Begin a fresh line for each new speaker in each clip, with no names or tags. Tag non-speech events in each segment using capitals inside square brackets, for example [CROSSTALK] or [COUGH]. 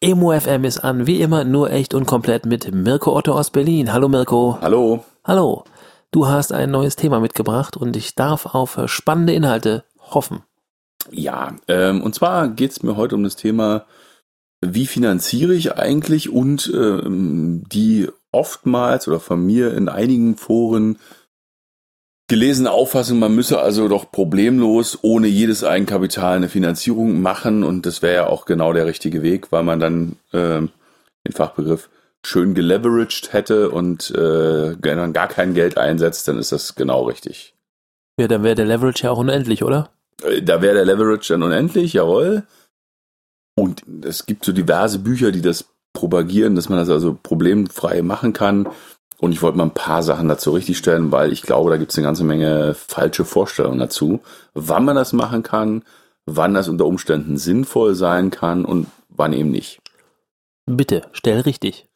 Emo FM ist an, wie immer nur echt und komplett mit Mirko Otto aus Berlin. Hallo Mirko.
Hallo.
Hallo. Du hast ein neues Thema mitgebracht und ich darf auf spannende Inhalte hoffen.
Ja, ähm, und zwar geht es mir heute um das Thema, wie finanziere ich eigentlich und ähm, die oftmals oder von mir in einigen Foren gelesene Auffassung, man müsse also doch problemlos ohne jedes Eigenkapital eine Finanzierung machen und das wäre ja auch genau der richtige Weg, weil man dann äh, den Fachbegriff schön geleveraged hätte und äh, wenn man gar kein Geld einsetzt, dann ist das genau richtig.
Ja, dann wäre der Leverage ja auch unendlich, oder?
Äh, da wäre der Leverage dann unendlich, jawohl. Und es gibt so diverse Bücher, die das propagieren, dass man das also problemfrei machen kann. Und ich wollte mal ein paar Sachen dazu richtigstellen, weil ich glaube, da gibt es eine ganze Menge falsche Vorstellungen dazu, wann man das machen kann, wann das unter Umständen sinnvoll sein kann und wann eben nicht.
Bitte, stell richtig.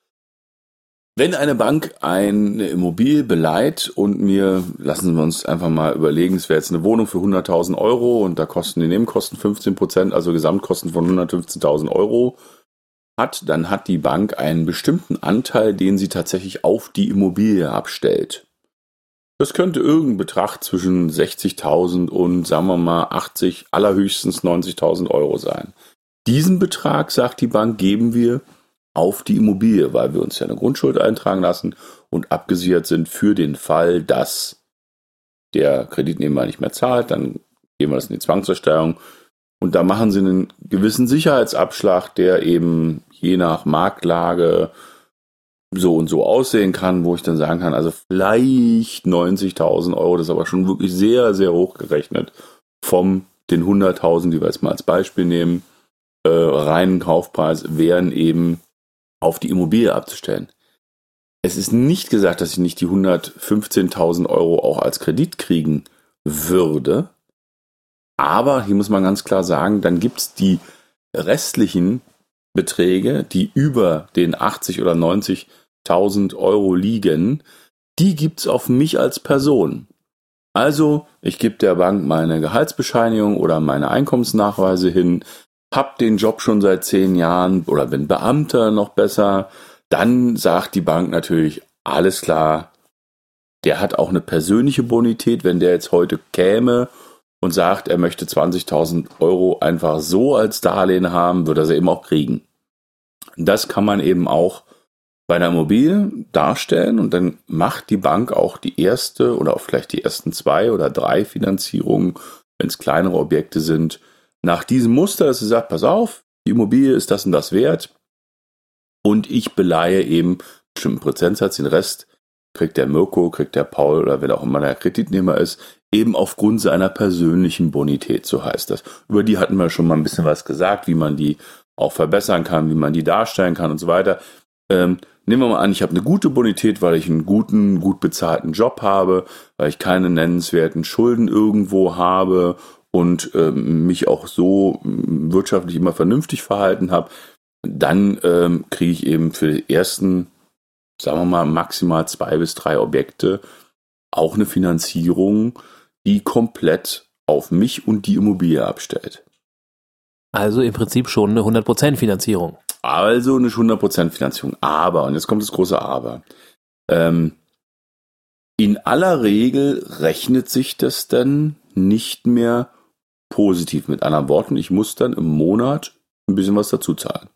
Wenn eine Bank eine Immobilie beleiht und mir, lassen wir uns einfach mal überlegen, es wäre jetzt eine Wohnung für 100.000 Euro und da kosten die Nebenkosten 15 Prozent, also Gesamtkosten von 115.000 Euro hat, dann hat die Bank einen bestimmten Anteil, den sie tatsächlich auf die Immobilie abstellt. Das könnte irgendein Betrag zwischen 60.000 und sagen wir mal 80, allerhöchstens 90.000 Euro sein. Diesen Betrag, sagt die Bank, geben wir auf die Immobilie, weil wir uns ja eine Grundschuld eintragen lassen und abgesichert sind für den Fall, dass der Kreditnehmer nicht mehr zahlt, dann gehen wir das in die Zwangserstellung und da machen sie einen gewissen Sicherheitsabschlag, der eben je nach Marktlage so und so aussehen kann, wo ich dann sagen kann, also vielleicht 90.000 Euro, das ist aber schon wirklich sehr, sehr hoch gerechnet vom den 100.000, die wir jetzt mal als Beispiel nehmen, äh, reinen Kaufpreis wären eben auf die Immobilie abzustellen. Es ist nicht gesagt, dass ich nicht die 115.000 Euro auch als Kredit kriegen würde. Aber hier muss man ganz klar sagen, dann gibt es die restlichen Beträge, die über den 80 oder 90.000 Euro liegen, die gibt es auf mich als Person. Also, ich gebe der Bank meine Gehaltsbescheinigung oder meine Einkommensnachweise hin, hab den Job schon seit zehn Jahren oder bin Beamter noch besser, dann sagt die Bank natürlich, alles klar, der hat auch eine persönliche Bonität, wenn der jetzt heute käme und sagt, er möchte 20.000 Euro einfach so als Darlehen haben, würde er sie eben auch kriegen. Das kann man eben auch bei einer Immobilie darstellen und dann macht die Bank auch die erste oder auch vielleicht die ersten zwei oder drei Finanzierungen, wenn es kleinere Objekte sind, nach diesem Muster, dass sie sagt, pass auf, die Immobilie ist das und das wert und ich beleihe eben einen bestimmten Prozentsatz, den Rest kriegt der Mirko, kriegt der Paul oder wer auch immer der Kreditnehmer ist, eben aufgrund seiner persönlichen Bonität, so heißt das. Über die hatten wir schon mal ein bisschen was gesagt, wie man die auch verbessern kann, wie man die darstellen kann und so weiter. Ähm, nehmen wir mal an, ich habe eine gute Bonität, weil ich einen guten, gut bezahlten Job habe, weil ich keine nennenswerten Schulden irgendwo habe und ähm, mich auch so wirtschaftlich immer vernünftig verhalten habe, dann ähm, kriege ich eben für die ersten, sagen wir mal, maximal zwei bis drei Objekte auch eine Finanzierung, die komplett auf mich und die Immobilie abstellt.
Also im Prinzip schon eine 100% Finanzierung.
Also eine 100% Finanzierung. Aber, und jetzt kommt das große Aber. Ähm, in aller Regel rechnet sich das dann nicht mehr positiv. Mit anderen Worten, ich muss dann im Monat ein bisschen was dazu zahlen.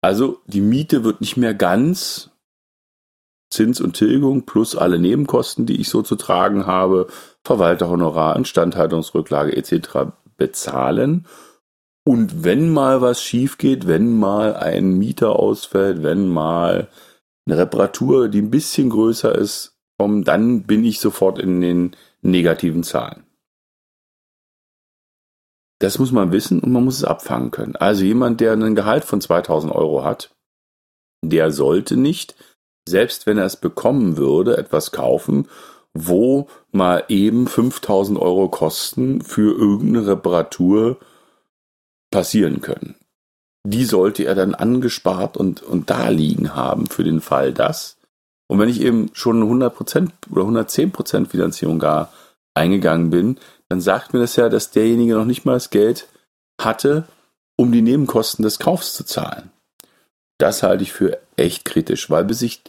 Also die Miete wird nicht mehr ganz Zins und Tilgung plus alle Nebenkosten, die ich so zu tragen habe, Verwalterhonorar, Instandhaltungsrücklage etc. bezahlen. Und wenn mal was schief geht, wenn mal ein Mieter ausfällt, wenn mal eine Reparatur, die ein bisschen größer ist, kommt, dann bin ich sofort in den negativen Zahlen. das muss man wissen und man muss es abfangen können. Also jemand, der einen Gehalt von 2000 Euro hat, der sollte nicht, selbst wenn er es bekommen würde, etwas kaufen, wo mal eben 5000 Euro Kosten für irgendeine Reparatur passieren können. Die sollte er dann angespart und, und da liegen haben für den Fall das. Und wenn ich eben schon 100% oder 110% Finanzierung gar eingegangen bin, dann sagt mir das ja, dass derjenige noch nicht mal das Geld hatte, um die Nebenkosten des Kaufs zu zahlen. Das halte ich für echt kritisch, weil bis ich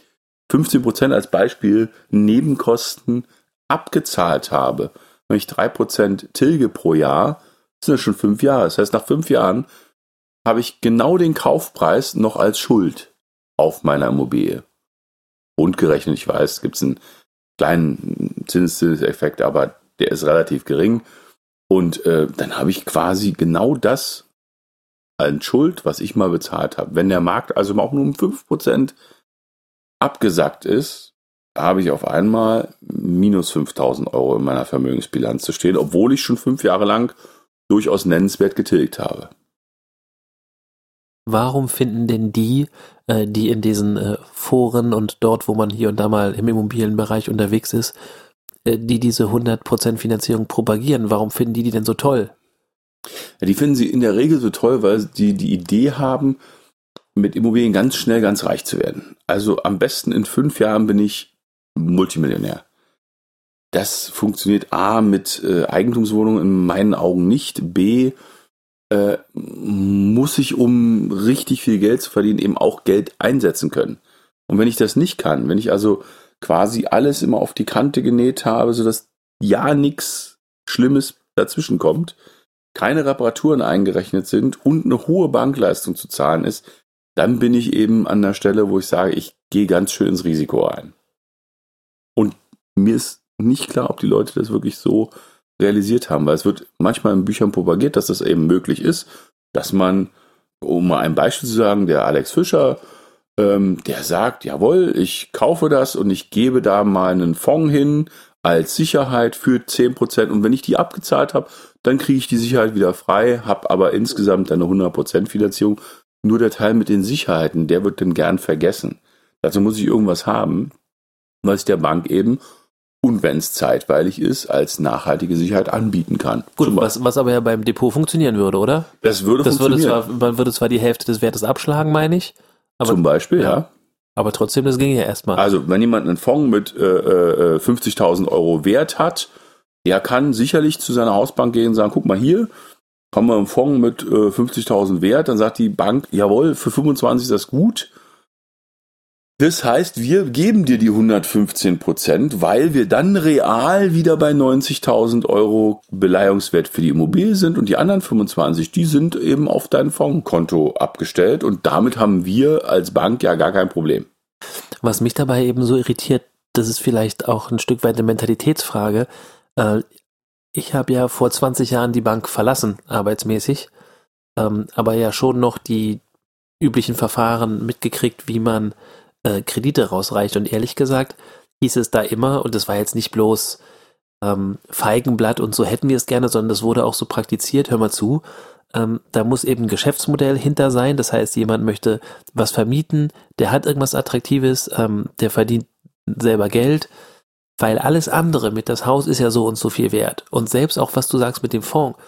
15% als Beispiel Nebenkosten abgezahlt habe, wenn ich 3% tilge pro Jahr, sind das schon fünf Jahre. Das heißt, nach fünf Jahren habe ich genau den Kaufpreis noch als Schuld auf meiner Immobilie. Und gerechnet, ich weiß, gibt es einen kleinen Zinseszinseffekt, aber der ist relativ gering. Und äh, dann habe ich quasi genau das als Schuld, was ich mal bezahlt habe. Wenn der Markt also auch nur um 5% abgesackt ist, habe ich auf einmal minus 5000 Euro in meiner Vermögensbilanz zu stehen, obwohl ich schon fünf Jahre lang durchaus nennenswert getilgt habe.
Warum finden denn die, äh, die in diesen äh, Foren und dort, wo man hier und da mal im Immobilienbereich unterwegs ist, äh, die diese 100% Finanzierung propagieren, warum finden die die denn so toll?
Ja, die finden sie in der Regel so toll, weil die die Idee haben, mit Immobilien ganz schnell ganz reich zu werden. Also am besten in fünf Jahren bin ich Multimillionär. Das funktioniert A mit äh, Eigentumswohnungen in meinen Augen nicht. B äh, muss ich, um richtig viel Geld zu verdienen, eben auch Geld einsetzen können. Und wenn ich das nicht kann, wenn ich also quasi alles immer auf die Kante genäht habe, sodass ja nichts Schlimmes dazwischen kommt, keine Reparaturen eingerechnet sind und eine hohe Bankleistung zu zahlen ist, dann bin ich eben an der Stelle, wo ich sage, ich gehe ganz schön ins Risiko ein. Und mir ist nicht klar, ob die Leute das wirklich so realisiert haben, weil es wird manchmal in Büchern propagiert, dass das eben möglich ist, dass man, um mal ein Beispiel zu sagen, der Alex Fischer, ähm, der sagt, jawohl, ich kaufe das und ich gebe da mal einen Fonds hin als Sicherheit für 10% und wenn ich die abgezahlt habe, dann kriege ich die Sicherheit wieder frei, habe aber insgesamt eine 100% Finanzierung nur der Teil mit den Sicherheiten, der wird dann gern vergessen. Dazu muss ich irgendwas haben, was der Bank eben und wenn es zeitweilig ist, als nachhaltige Sicherheit anbieten kann.
Gut, was, was aber ja beim Depot funktionieren würde, oder?
Das würde
das
funktionieren.
Würde zwar, man würde zwar die Hälfte des Wertes abschlagen, meine ich.
Aber, Zum Beispiel, ja. ja.
Aber trotzdem, das ginge ja erstmal.
Also, wenn jemand einen Fonds mit äh, 50.000 äh, Euro Wert hat, der kann sicherlich zu seiner Hausbank gehen und sagen, guck mal hier, haben wir einen Fonds mit äh, 50.000 Wert, dann sagt die Bank, jawohl, für 25 ist das gut. Das heißt, wir geben dir die 115 Prozent, weil wir dann real wieder bei 90.000 Euro Beleihungswert für die Immobilie sind und die anderen 25, die sind eben auf dein Fondskonto abgestellt und damit haben wir als Bank ja gar kein Problem.
Was mich dabei eben so irritiert, das ist vielleicht auch ein Stück weit eine Mentalitätsfrage. Äh, ich habe ja vor 20 Jahren die Bank verlassen, arbeitsmäßig, ähm, aber ja schon noch die üblichen Verfahren mitgekriegt, wie man äh, Kredite rausreicht. Und ehrlich gesagt hieß es da immer, und das war jetzt nicht bloß ähm, Feigenblatt und so hätten wir es gerne, sondern das wurde auch so praktiziert, hör mal zu, ähm, da muss eben ein Geschäftsmodell hinter sein. Das heißt, jemand möchte was vermieten, der hat irgendwas Attraktives, ähm, der verdient selber Geld weil alles andere mit das Haus ist ja so und so viel wert. Und selbst auch, was du sagst mit dem Fonds,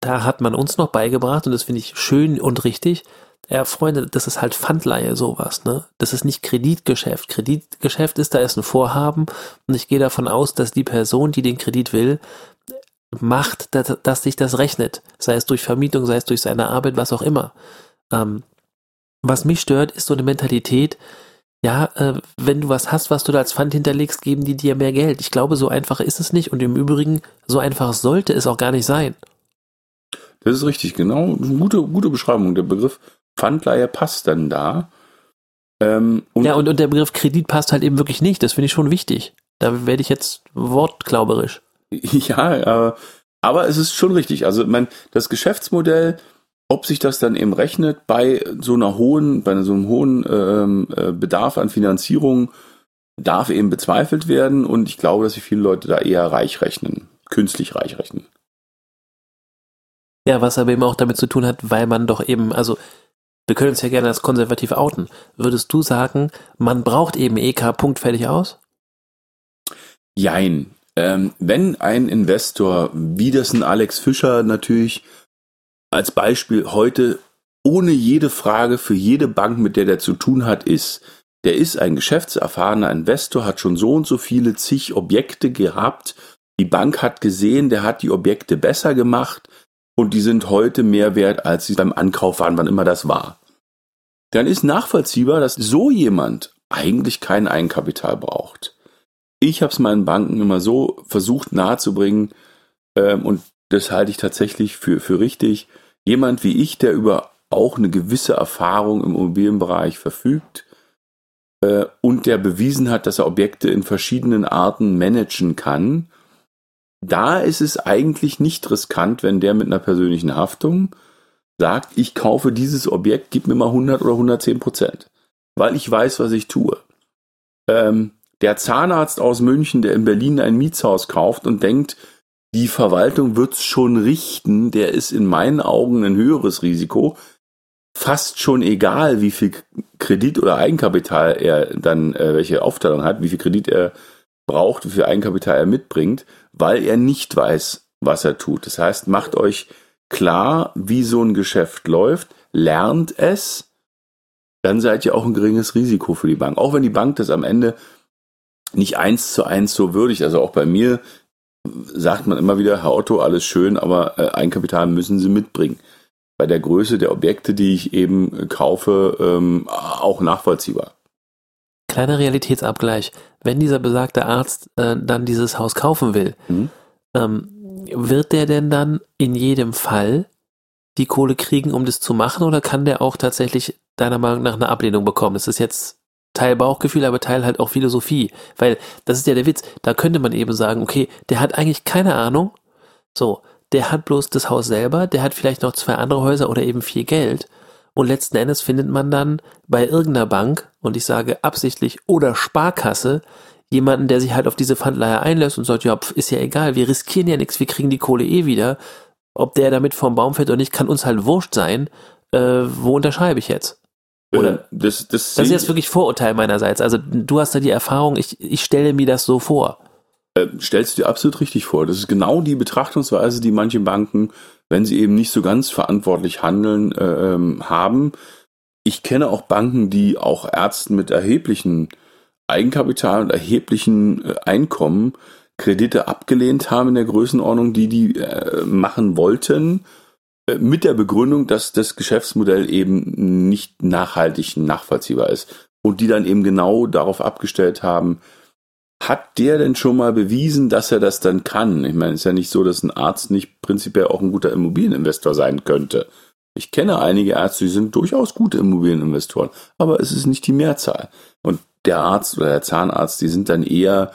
da hat man uns noch beigebracht, und das finde ich schön und richtig, ja, Freunde, das ist halt Pfandleihe, sowas, ne? Das ist nicht Kreditgeschäft. Kreditgeschäft ist, da ist ein Vorhaben und ich gehe davon aus, dass die Person, die den Kredit will, macht, dass, dass sich das rechnet. Sei es durch Vermietung, sei es durch seine Arbeit, was auch immer. Ähm, was mich stört, ist so eine Mentalität, ja, äh, wenn du was hast, was du da als Pfand hinterlegst, geben die dir mehr Geld. Ich glaube, so einfach ist es nicht und im Übrigen, so einfach sollte es auch gar nicht sein.
Das ist richtig, genau. Gute, gute Beschreibung. Der Begriff Pfandleihe passt dann da.
Ähm, und ja, und, und der Begriff Kredit passt halt eben wirklich nicht. Das finde ich schon wichtig. Da werde ich jetzt wortklauberisch. [LAUGHS]
Ja, äh, aber es ist schon richtig. Also, mein, das Geschäftsmodell ob sich das dann eben rechnet bei so einer hohen, bei so einem hohen ähm, äh, Bedarf an Finanzierung, darf eben bezweifelt werden. Und ich glaube, dass sich viele Leute da eher reich rechnen, künstlich reich rechnen.
Ja, was aber eben auch damit zu tun hat, weil man doch eben, also wir können uns ja gerne als konservativ outen. Würdest du sagen, man braucht eben EK Punkt aus?
Jein. Ähm, wenn ein Investor, wie das ein Alex Fischer natürlich als Beispiel heute ohne jede Frage für jede Bank, mit der der zu tun hat, ist, der ist ein geschäftserfahrener Investor, hat schon so und so viele zig Objekte gehabt. Die Bank hat gesehen, der hat die Objekte besser gemacht und die sind heute mehr wert, als sie beim Ankauf waren, wann immer das war. Dann ist nachvollziehbar, dass so jemand eigentlich kein Eigenkapital braucht. Ich habe es meinen Banken immer so versucht nahezubringen ähm, und das halte ich tatsächlich für, für richtig. Jemand wie ich, der über auch eine gewisse Erfahrung im Immobilienbereich verfügt äh, und der bewiesen hat, dass er Objekte in verschiedenen Arten managen kann, da ist es eigentlich nicht riskant, wenn der mit einer persönlichen Haftung sagt, ich kaufe dieses Objekt, gib mir mal 100 oder 110 Prozent, weil ich weiß, was ich tue. Ähm, der Zahnarzt aus München, der in Berlin ein Mietshaus kauft und denkt, die Verwaltung wird's schon richten, der ist in meinen Augen ein höheres Risiko. Fast schon egal, wie viel Kredit oder Eigenkapital er dann, äh, welche Aufteilung hat, wie viel Kredit er braucht, wie viel Eigenkapital er mitbringt, weil er nicht weiß, was er tut. Das heißt, macht euch klar, wie so ein Geschäft läuft, lernt es, dann seid ihr auch ein geringes Risiko für die Bank. Auch wenn die Bank das am Ende nicht eins zu eins so würdigt. Also auch bei mir sagt man immer wieder, Herr Otto, alles schön, aber äh, Eigenkapital müssen Sie mitbringen. Bei der Größe der Objekte, die ich eben kaufe, ähm, auch nachvollziehbar.
Kleiner Realitätsabgleich. Wenn dieser besagte Arzt äh, dann dieses Haus kaufen will, mhm. ähm, wird der denn dann in jedem Fall die Kohle kriegen, um das zu machen, oder kann der auch tatsächlich deiner Meinung nach eine Ablehnung bekommen? Das ist jetzt Teil Bauchgefühl, aber Teil halt auch Philosophie. Weil das ist ja der Witz. Da könnte man eben sagen, okay, der hat eigentlich keine Ahnung. So, der hat bloß das Haus selber, der hat vielleicht noch zwei andere Häuser oder eben viel Geld. Und letzten Endes findet man dann bei irgendeiner Bank, und ich sage absichtlich, oder Sparkasse, jemanden, der sich halt auf diese Pfandleihe einlässt und sagt, ja, ist ja egal, wir riskieren ja nichts, wir kriegen die Kohle eh wieder. Ob der damit vom Baum fällt oder nicht, kann uns halt wurscht sein. Äh, wo unterschreibe ich jetzt? Oder? Äh, das, das, das ist jetzt wirklich Vorurteil meinerseits. Also du hast da die Erfahrung, ich, ich stelle mir das so vor.
Äh, stellst du dir absolut richtig vor. Das ist genau die Betrachtungsweise, die manche Banken, wenn sie eben nicht so ganz verantwortlich handeln, äh, ähm, haben. Ich kenne auch Banken, die auch Ärzten mit erheblichen Eigenkapital und erheblichen äh, Einkommen Kredite abgelehnt haben in der Größenordnung, die die äh, machen wollten äh, mit der Begründung, dass das Geschäftsmodell eben nicht nachhaltig nachvollziehbar ist. Und die dann eben genau darauf abgestellt haben, hat der denn schon mal bewiesen, dass er das dann kann? Ich meine, es ist ja nicht so, dass ein Arzt nicht prinzipiell auch ein guter Immobilieninvestor sein könnte. Ich kenne einige Ärzte, die sind durchaus gute Immobilieninvestoren, aber es ist nicht die Mehrzahl. Und der Arzt oder der Zahnarzt, die sind dann eher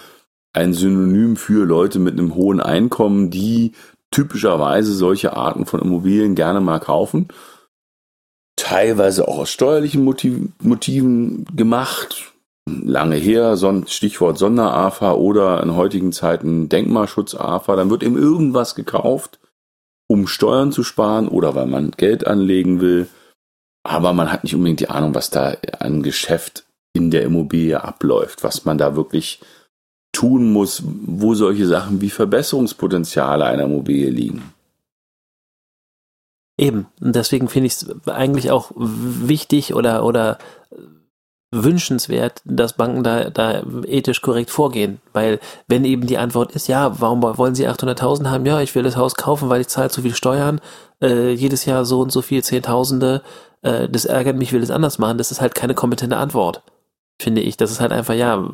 ein Synonym für Leute mit einem hohen Einkommen, die typischerweise solche Arten von Immobilien gerne mal kaufen. Teilweise auch aus steuerlichen Motiv Motiven gemacht. Lange her, Stichwort Sonder-AFA oder in heutigen Zeiten Denkmalschutz-AFA. Dann wird eben irgendwas gekauft, um Steuern zu sparen oder weil man Geld anlegen will. Aber man hat nicht unbedingt die Ahnung, was da an Geschäft in der Immobilie abläuft, was man da wirklich tun muss, wo solche Sachen wie Verbesserungspotenziale einer Immobilie liegen.
Eben. Und deswegen finde ich es eigentlich auch wichtig oder, oder wünschenswert, dass Banken da, da ethisch korrekt vorgehen. Weil wenn eben die Antwort ist, ja, warum wollen Sie 800.000 haben? Ja, ich will das Haus kaufen, weil ich zahle zu viel Steuern, äh, jedes Jahr so und so viel, Zehntausende, äh, das ärgert mich, will es anders machen. Das ist halt keine kompetente Antwort finde ich. Das ist halt einfach, ja,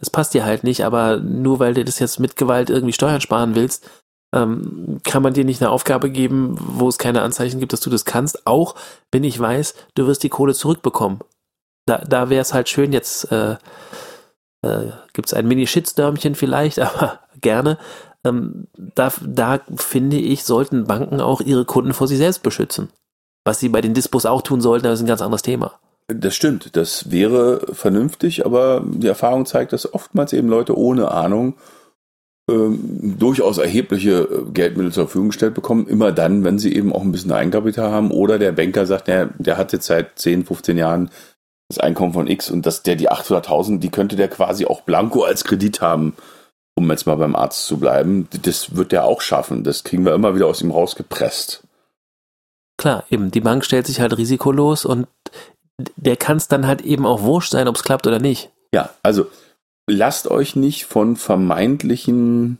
es passt dir halt nicht, aber nur weil du das jetzt mit Gewalt irgendwie Steuern sparen willst, ähm, kann man dir nicht eine Aufgabe geben, wo es keine Anzeichen gibt, dass du das kannst, auch wenn ich weiß, du wirst die Kohle zurückbekommen. Da, da wäre es halt schön, jetzt äh, äh, gibt es ein Mini-Shitstürmchen vielleicht, [LAUGHS] aber gerne. Ähm, da, da finde ich, sollten Banken auch ihre Kunden vor sich selbst beschützen. Was sie bei den Dispos auch tun sollten, das ist ein ganz anderes Thema.
Das stimmt, das wäre vernünftig, aber die Erfahrung zeigt, dass oftmals eben Leute ohne Ahnung ähm, durchaus erhebliche äh, Geldmittel zur Verfügung gestellt bekommen, immer dann, wenn sie eben auch ein bisschen Eigenkapital haben oder der Banker sagt, der, der hat jetzt seit 10, 15 Jahren das Einkommen von X und dass der die 800.000, die könnte der quasi auch blanko als Kredit haben, um jetzt mal beim Arzt zu bleiben. Das wird der auch schaffen. Das kriegen wir immer wieder aus ihm rausgepresst.
Klar, eben, die Bank stellt sich halt risikolos und der kann es dann halt eben auch wurscht sein, ob es klappt oder nicht.
Ja, also lasst euch nicht von vermeintlichen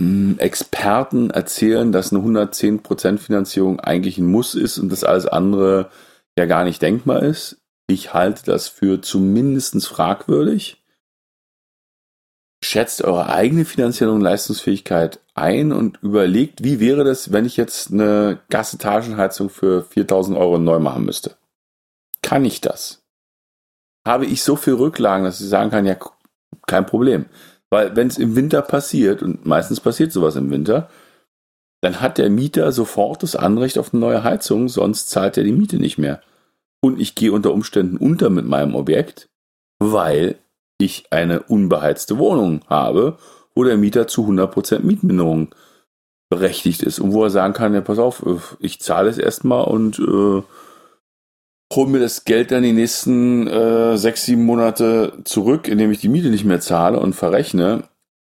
hm, Experten erzählen, dass eine 110% Finanzierung eigentlich ein Muss ist und dass alles andere ja gar nicht denkbar ist. Ich halte das für zumindest fragwürdig. Schätzt eure eigene finanzielle und Leistungsfähigkeit ein und überlegt, wie wäre das, wenn ich jetzt eine Gasetagenheizung für 4000 Euro neu machen müsste? Kann ich das? habe ich so viel Rücklagen, dass ich sagen kann, ja, kein Problem. Weil wenn es im Winter passiert, und meistens passiert sowas im Winter, dann hat der Mieter sofort das Anrecht auf eine neue Heizung, sonst zahlt er die Miete nicht mehr. Und ich gehe unter Umständen unter mit meinem Objekt, weil ich eine unbeheizte Wohnung habe, wo der Mieter zu 100% Mietminderung berechtigt ist und wo er sagen kann, ja, pass auf, ich zahle es erstmal und äh, hole mir das Geld dann die nächsten äh, sechs, sieben Monate zurück, indem ich die Miete nicht mehr zahle und verrechne,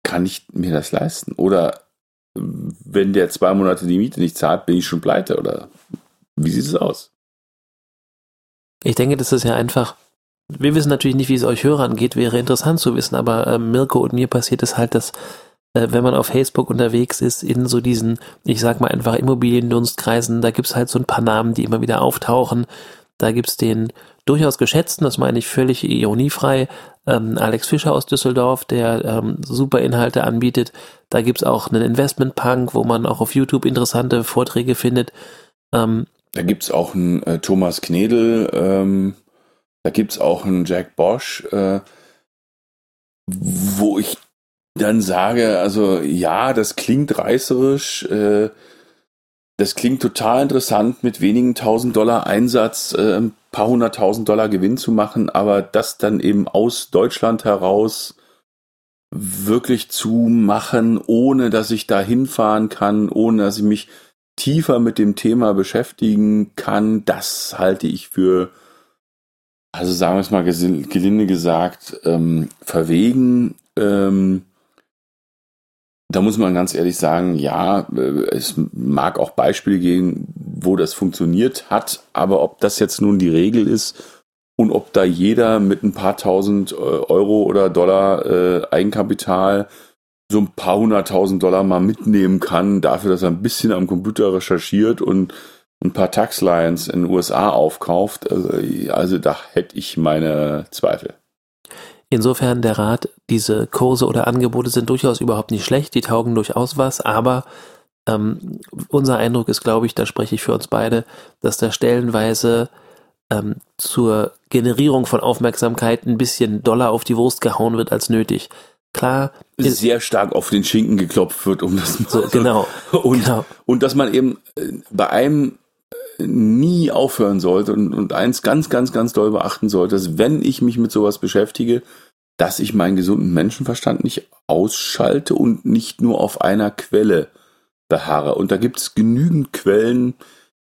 kann ich mir das leisten? Oder wenn der zwei Monate die Miete nicht zahlt, bin ich schon pleite? Oder wie sieht es aus?
Ich denke, das ist ja einfach. Wir wissen natürlich nicht, wie es euch Hörern geht, wäre interessant zu wissen, aber äh, Mirko und mir passiert es halt, dass äh, wenn man auf Facebook unterwegs ist, in so diesen, ich sag mal einfach Immobiliendunstkreisen, da gibt's halt so ein paar Namen, die immer wieder auftauchen da gibt's den durchaus geschätzten, das meine ich völlig ironiefrei, ähm, Alex Fischer aus Düsseldorf, der ähm, super Inhalte anbietet. Da gibt's auch einen Investment Punk, wo man auch auf YouTube interessante Vorträge findet.
Ähm, da gibt's auch einen äh, Thomas Knedel, ähm, da gibt's auch einen Jack Bosch, äh, wo ich dann sage, also ja, das klingt reißerisch, äh, das klingt total interessant, mit wenigen tausend Dollar Einsatz äh, ein paar hunderttausend Dollar Gewinn zu machen, aber das dann eben aus Deutschland heraus wirklich zu machen, ohne dass ich da hinfahren kann, ohne dass ich mich tiefer mit dem Thema beschäftigen kann, das halte ich für, also sagen wir es mal gelinde gesagt, ähm, verwegen. Ähm, da muss man ganz ehrlich sagen, ja, äh, es mag auch Beispiele geben, wo das funktioniert hat, aber ob das jetzt nun die Regel ist und ob da jeder mit ein paar tausend äh, Euro oder Dollar äh, Eigenkapital so ein paar hunderttausend Dollar mal mitnehmen kann, dafür, dass er ein bisschen am Computer recherchiert und ein paar Taxlines in den USA aufkauft, also, also da hätte ich meine Zweifel.
Insofern der Rat, diese Kurse oder Angebote sind durchaus überhaupt nicht schlecht, die taugen durchaus was, aber ähm, unser Eindruck ist, glaube ich, da spreche ich für uns beide, dass da stellenweise ähm, zur Generierung von Aufmerksamkeit ein bisschen doller auf die Wurst gehauen wird als nötig. Klar.
Sehr stark auf den Schinken geklopft wird, um das
mal so, genau. [LAUGHS]
Und,
genau.
und dass man eben äh, bei einem äh, nie aufhören sollte und, und eins ganz, ganz, ganz doll beachten sollte, dass wenn ich mich mit sowas beschäftige, dass ich meinen gesunden Menschenverstand nicht ausschalte und nicht nur auf einer Quelle beharre. Und da gibt es genügend Quellen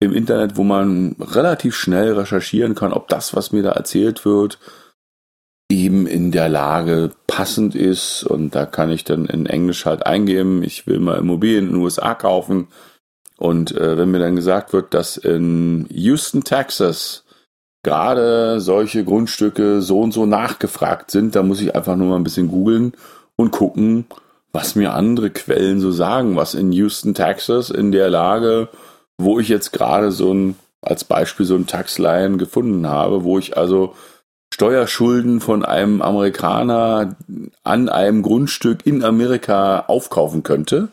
im Internet, wo man relativ schnell recherchieren kann, ob das, was mir da erzählt wird, eben in der Lage passend ist. Und da kann ich dann in Englisch halt eingeben, ich will mal Immobilien in den USA kaufen. Und äh, wenn mir dann gesagt wird, dass in Houston, Texas, gerade solche Grundstücke so und so nachgefragt sind, da muss ich einfach nur mal ein bisschen googeln und gucken, was mir andere Quellen so sagen, was in Houston, Texas in der Lage, wo ich jetzt gerade so ein, als Beispiel so ein Taxline gefunden habe, wo ich also Steuerschulden von einem Amerikaner an einem Grundstück in Amerika aufkaufen könnte.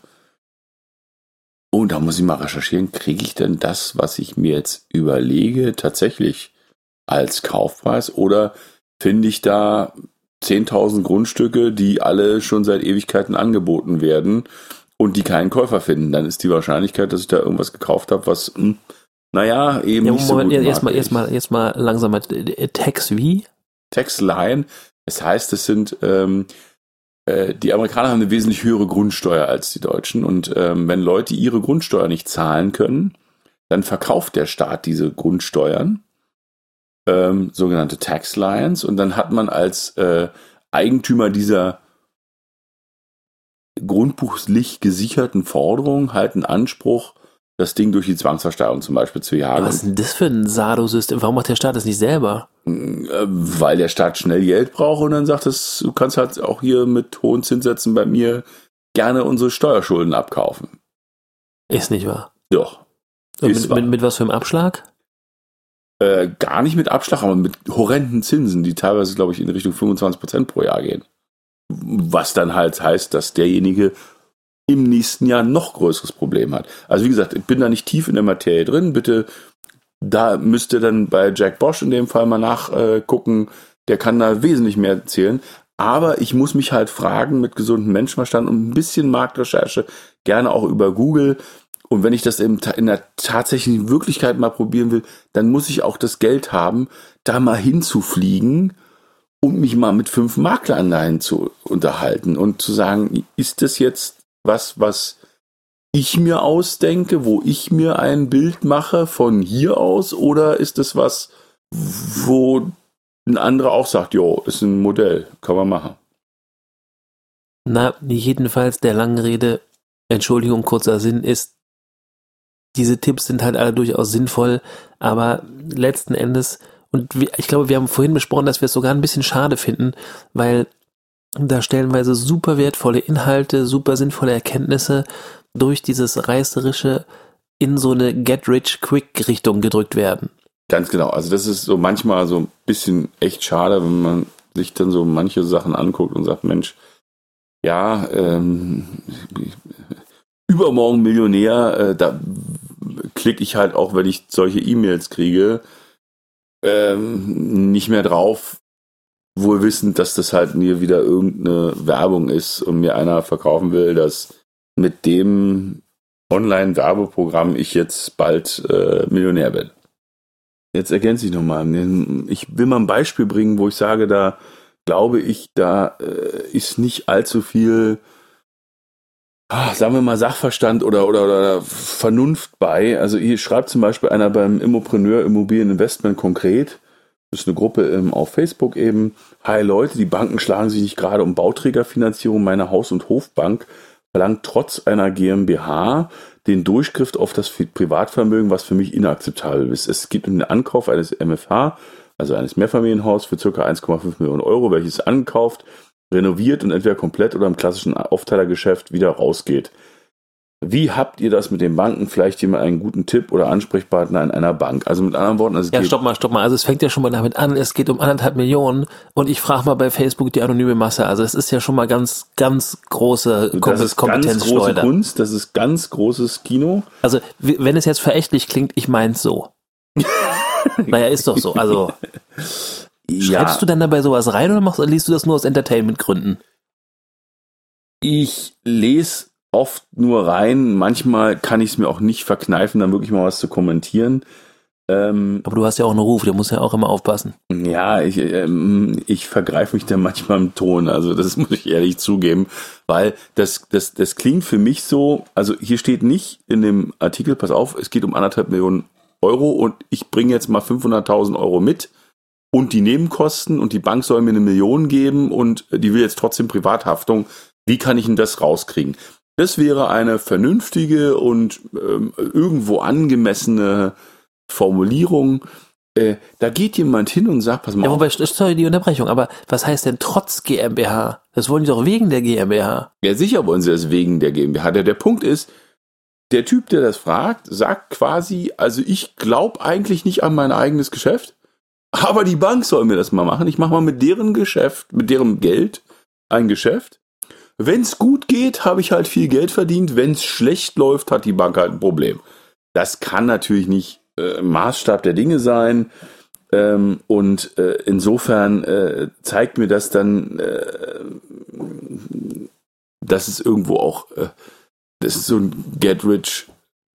Und da muss ich mal recherchieren, kriege ich denn das, was ich mir jetzt überlege, tatsächlich als Kaufpreis oder finde ich da 10.000 Grundstücke, die alle schon seit Ewigkeiten angeboten werden und die keinen Käufer finden, dann ist die Wahrscheinlichkeit, dass ich da irgendwas gekauft habe, was, mh, hm, naja, eben ja, nicht so gut
erstmal erstmal erstmal langsam Tax wie?
Tax Line. Das heißt, es sind ähm, äh, die Amerikaner haben eine wesentlich höhere Grundsteuer als die Deutschen. Und ähm, wenn Leute ihre Grundsteuer nicht zahlen können, dann verkauft der Staat diese Grundsteuern, ähm, sogenannte Tax Lions, und dann hat man als äh, Eigentümer dieser grundbuchlich gesicherten Forderung halt einen Anspruch, das Ding durch die Zwangsversteigerung zum Beispiel zu jagen.
Was ist denn das für ein Sado-System? Warum macht der Staat das nicht selber?
Äh, weil der Staat schnell Geld braucht und dann sagt es, du kannst halt auch hier mit hohen Zinssätzen bei mir gerne unsere Steuerschulden abkaufen.
Ist nicht wahr.
Doch.
Mit, mit, mit, was für einem Abschlag?
Äh, gar nicht mit Abschlag, aber mit horrenden Zinsen, die teilweise, glaube ich, in Richtung 25 Prozent pro Jahr gehen. Was dann halt heißt, dass derjenige im nächsten Jahr noch größeres Problem hat. Also wie gesagt, ich bin da nicht tief in der Materie drin. Bitte, da müsst ihr dann bei Jack Bosch in dem Fall mal nachgucken. Der kann da wesentlich mehr erzählen. Aber ich muss mich halt fragen mit gesundem Menschenverstand und ein bisschen Marktrecherche, gerne auch über Google. Und wenn ich das in der tatsächlichen Wirklichkeit mal probieren will, dann muss ich auch das Geld haben, da mal hinzufliegen und mich mal mit fünf Maklern dahin zu unterhalten und zu sagen, ist das jetzt was, was ich mir ausdenke, wo ich mir ein Bild mache von hier aus, oder ist es was, wo ein anderer auch sagt, jo, ist ein Modell, kann man machen.
Na, jedenfalls der langen Rede, Entschuldigung, kurzer Sinn ist, diese Tipps sind halt alle durchaus sinnvoll, aber letzten Endes, und ich glaube, wir haben vorhin besprochen, dass wir es sogar ein bisschen schade finden, weil da stellenweise super wertvolle Inhalte, super sinnvolle Erkenntnisse durch dieses Reißerische in so eine Get-Rich-Quick-Richtung gedrückt werden.
Ganz genau. Also das ist so manchmal so ein bisschen echt schade, wenn man sich dann so manche Sachen anguckt und sagt, Mensch, ja, ähm, übermorgen Millionär, äh, da klicke ich halt auch, wenn ich solche E-Mails kriege, ähm, nicht mehr drauf, wohl wissend, dass das halt mir wieder irgendeine Werbung ist und mir einer verkaufen will, dass mit dem Online-Werbeprogramm ich jetzt bald äh, Millionär bin. Jetzt ergänze ich nochmal. Ich will mal ein Beispiel bringen, wo ich sage, da glaube ich, da äh, ist nicht allzu viel, ach, sagen wir mal, Sachverstand oder, oder, oder Vernunft bei. Also hier schreibt zum Beispiel einer beim Immopreneur Immobilieninvestment konkret, das ist eine Gruppe ähm, auf Facebook eben. Hi Leute, die Banken schlagen sich nicht gerade um Bauträgerfinanzierung. Meine Haus- und Hofbank verlangt trotz einer GmbH den Durchgriff auf das Privatvermögen, was für mich inakzeptabel ist. Es geht um den Ankauf eines MFH, also eines Mehrfamilienhaus für ca. 1,5 Millionen Euro, welches ankauft, renoviert und entweder komplett oder im klassischen Aufteilergeschäft wieder rausgeht. Wie habt ihr das mit den Banken? Vielleicht jemand einen guten Tipp oder Ansprechpartner in einer Bank. Also mit anderen Worten, also
ja, stopp mal, stopp mal. Also es fängt ja schon mal damit an, es geht um anderthalb Millionen und ich frage mal bei Facebook die anonyme Masse. Also es ist ja schon mal ganz, ganz große
Kom das ist. Ganz große Kunst, das ist ganz großes Kino.
Also wenn es jetzt verächtlich klingt, ich mein's so. [LAUGHS] naja, ist doch so. Also ja. schreibst du dann dabei sowas rein oder machst, liest du das nur aus Entertainment-Gründen?
Ich lese oft nur rein. Manchmal kann ich es mir auch nicht verkneifen, dann wirklich mal was zu kommentieren.
Ähm, Aber du hast ja auch einen Ruf, der muss ja auch immer aufpassen.
Ja, ich, ähm, ich vergreife mich da manchmal im Ton, also das [LAUGHS] muss ich ehrlich zugeben, weil das, das, das klingt für mich so, also hier steht nicht in dem Artikel, pass auf, es geht um anderthalb Millionen Euro und ich bringe jetzt mal 500.000 Euro mit und die Nebenkosten und die Bank soll mir eine Million geben und die will jetzt trotzdem Privathaftung. Wie kann ich denn das rauskriegen? Das wäre eine vernünftige und ähm, irgendwo angemessene Formulierung. Äh, da geht jemand hin und sagt, pass mal.
Ja, wobei, sorry, die Unterbrechung, aber was heißt denn trotz GmbH? Das wollen die doch wegen der GmbH.
Ja, sicher wollen sie das wegen der GmbH. Der, der Punkt ist, der Typ, der das fragt, sagt quasi, also ich glaube eigentlich nicht an mein eigenes Geschäft, aber die Bank soll mir das mal machen. Ich mache mal mit deren Geschäft, mit deren Geld ein Geschäft wenn es gut geht, habe ich halt viel Geld verdient. Wenn es schlecht läuft, hat die Bank halt ein Problem. Das kann natürlich nicht äh, Maßstab der Dinge sein. Ähm, und äh, insofern äh, zeigt mir das dann, äh, dass es irgendwo auch, äh, das ist so ein Get Rich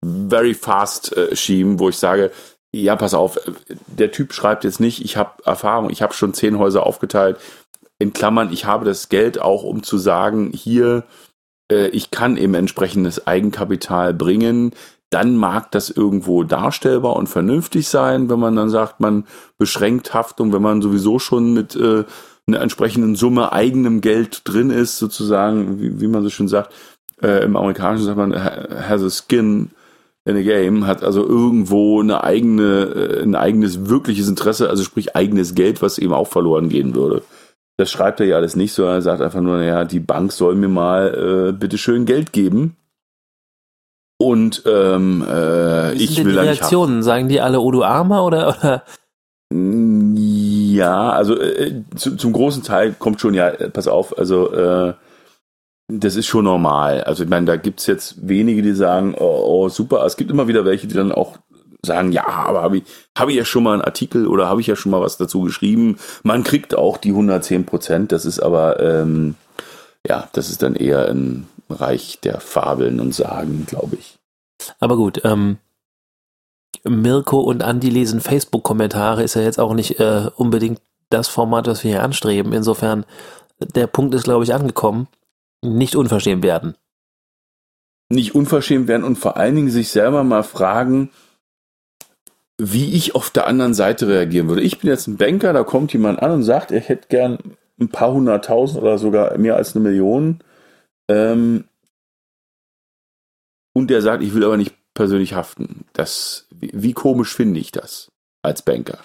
Very Fast äh, Scheme, wo ich sage, ja, pass auf, der Typ schreibt jetzt nicht, ich habe Erfahrung, ich habe schon zehn Häuser aufgeteilt, in Klammern, ich habe das Geld auch, um zu sagen, hier, äh, ich kann eben entsprechendes Eigenkapital bringen, dann mag das irgendwo darstellbar und vernünftig sein, wenn man dann sagt, man beschränkt Haftung, wenn man sowieso schon mit äh, einer entsprechenden Summe eigenem Geld drin ist, sozusagen, wie, wie man so schön sagt, äh, im Amerikanischen sagt man, has a skin in a game, hat also irgendwo eine eigene, äh, ein eigenes wirkliches Interesse, also sprich eigenes Geld, was eben auch verloren gehen würde. Das schreibt er ja alles nicht, sondern er sagt einfach nur, naja, die Bank soll mir mal äh, bitteschön Geld geben und ähm, äh, ich will
die Reaktionen? Sagen die alle Odo Armer oder, oder?
Ja, also äh, zu, zum großen Teil kommt schon, ja, pass auf, also äh, das ist schon normal. Also ich meine, da gibt's jetzt wenige, die sagen, oh, oh, super, es gibt immer wieder welche, die dann auch sagen, ja, aber habe ich, hab ich ja schon mal einen Artikel oder habe ich ja schon mal was dazu geschrieben. Man kriegt auch die 110 Prozent, das ist aber, ähm, ja, das ist dann eher ein Reich der Fabeln und Sagen, glaube ich.
Aber gut, ähm, Mirko und Andi lesen Facebook-Kommentare, ist ja jetzt auch nicht äh, unbedingt das Format, was wir hier anstreben. Insofern, der Punkt ist, glaube ich, angekommen. Nicht unverschämt werden.
Nicht unverschämt werden und vor allen Dingen sich selber mal fragen, wie ich auf der anderen Seite reagieren würde. Ich bin jetzt ein Banker, da kommt jemand an und sagt, er hätte gern ein paar hunderttausend oder sogar mehr als eine Million. Ähm, und der sagt, ich will aber nicht persönlich haften. Das, wie, wie komisch finde ich das als Banker?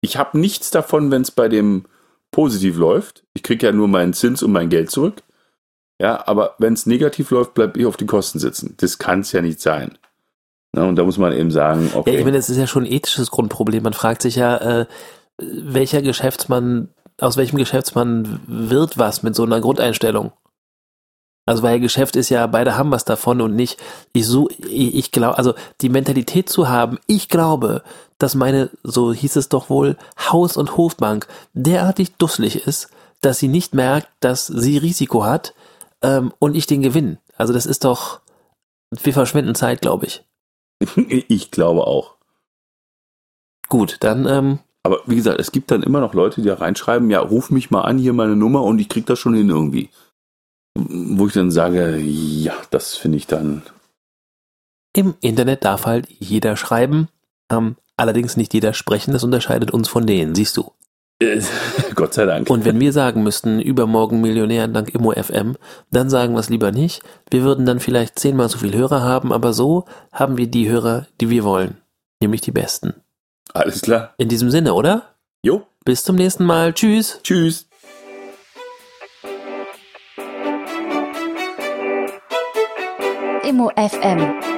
Ich habe nichts davon, wenn es bei dem positiv läuft. Ich kriege ja nur meinen Zins und mein Geld zurück. Ja, aber wenn es negativ läuft, bleibe ich auf die Kosten sitzen. Das kann es ja nicht sein. Na, und da muss man eben sagen,
okay. Ja, ich meine, das ist ja schon ein ethisches Grundproblem. Man fragt sich ja, äh, welcher Geschäftsmann, aus welchem Geschäftsmann wird was mit so einer Grundeinstellung? Also weil Geschäft ist ja, beide haben was davon und nicht, ich so, ich, ich glaube, also die Mentalität zu haben, ich glaube, dass meine, so hieß es doch wohl, Haus- und Hofbank derartig dusselig ist, dass sie nicht merkt, dass sie Risiko hat ähm, und ich den Gewinn. Also das ist doch, wir verschwenden Zeit, glaube ich. [LAUGHS]
ich glaube auch.
Gut, dann. Ähm,
Aber wie gesagt, es gibt dann immer noch Leute, die da reinschreiben, ja, ruf mich mal an, hier meine Nummer und ich krieg das schon hin irgendwie. Wo ich dann sage, ja, das finde ich dann.
Im Internet darf halt jeder schreiben, ähm, allerdings nicht jeder sprechen, das unterscheidet uns von denen, siehst du. [LAUGHS]
Gott sei Dank.
Und wenn wir sagen müssten, übermorgen Millionär dank Immo FM, dann sagen wir es lieber nicht. Wir würden dann vielleicht zehnmal so viel Hörer haben, aber so haben wir die Hörer, die wir wollen. Nämlich die besten.
Alles klar.
In diesem Sinne, oder?
Jo.
Bis zum nächsten Mal. Tschüss.
Tschüss.
Immo FM